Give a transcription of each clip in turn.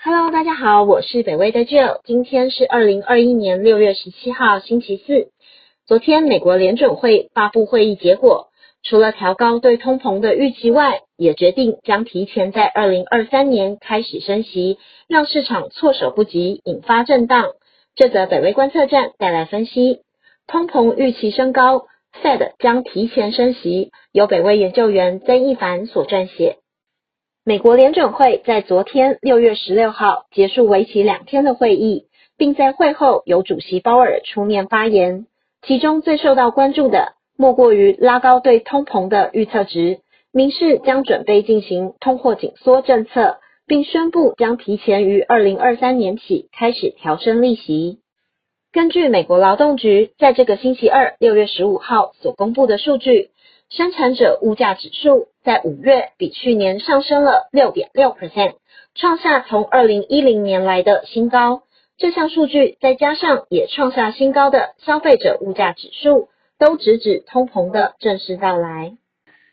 Hello，大家好，我是北威的 Jill，今天是二零二一年六月十七号，星期四。昨天美国联准会发布会议结果，除了调高对通膨的预期外，也决定将提前在二零二三年开始升息，让市场措手不及，引发震荡。这则北威观测站带来分析，通膨预期升高，Fed 将提前升息，由北威研究员曾一凡所撰写。美国联准会在昨天六月十六号结束为期两天的会议，并在会后由主席鲍尔出面发言。其中最受到关注的，莫过于拉高对通膨的预测值，明示将准备进行通货紧缩政策，并宣布将提前于二零二三年起开始调升利息。根据美国劳动局在这个星期二六月十五号所公布的数据，生产者物价指数在五月比去年上升了六点六 percent，创下从二零一零年来的新高。这项数据再加上也创下新高的消费者物价指数，都直指通膨的正式到来。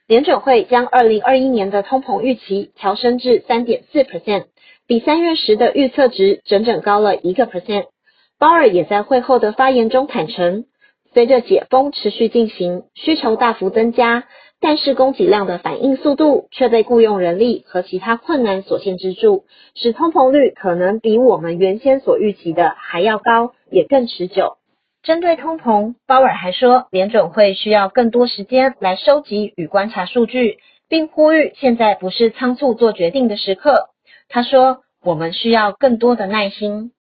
联准会将二零二一年的通膨预期调升至三点四 percent，比三月时的预测值整整高了一个 percent。鲍尔也在会后的发言中坦诚，随着解封持续进行，需求大幅增加。但是供给量的反应速度却被雇佣人力和其他困难所限制住，使通膨率可能比我们原先所预期的还要高，也更持久。针对通膨，鲍尔还说，联准会需要更多时间来收集与观察数据，并呼吁现在不是仓促做决定的时刻。他说，我们需要更多的耐心。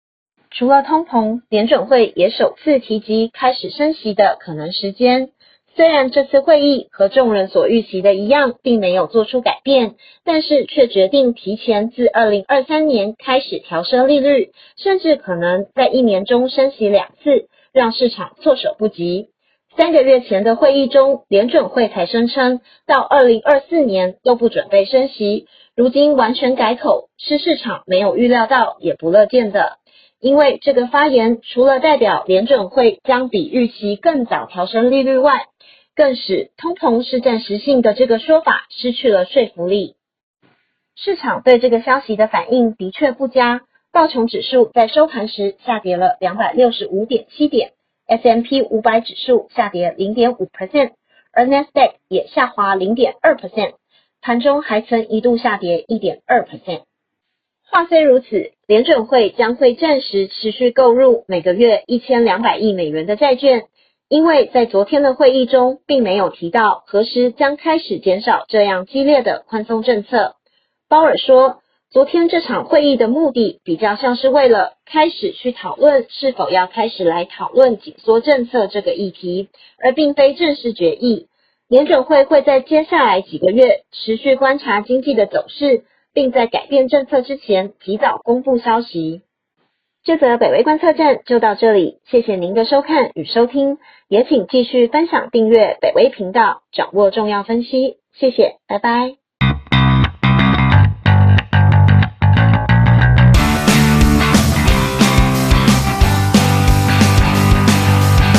除了通膨，联准会也首次提及开始升息的可能时间。虽然这次会议和众人所预期的一样，并没有做出改变，但是却决定提前自二零二三年开始调升利率，甚至可能在一年中升息两次，让市场措手不及。三个月前的会议中，联准会才声称到二零二四年都不准备升息，如今完全改口，是市场没有预料到，也不乐见的。因为这个发言除了代表联准会将比预期更早调升利率外，更使通膨是暂时性的这个说法失去了说服力。市场对这个消息的反应的确不佳，道琼指数在收盘时下跌了两百六十五点七点，S M P 五百指数下跌零点五 percent，而 Nasdaq 也下滑零点二 percent，盘中还曾一度下跌一点二 percent。话虽如此，联准会将会暂时持续购入每个月一千两百亿美元的债券。因为在昨天的会议中，并没有提到何时将开始减少这样激烈的宽松政策。鲍尔说，昨天这场会议的目的比较像是为了开始去讨论是否要开始来讨论紧缩政策这个议题，而并非正式决议。联准会会在接下来几个月持续观察经济的走势，并在改变政策之前及早公布消息。这则北威观测站就到这里，谢谢您的收看与收听，也请继续分享订阅北威频道，掌握重要分析。谢谢，拜拜。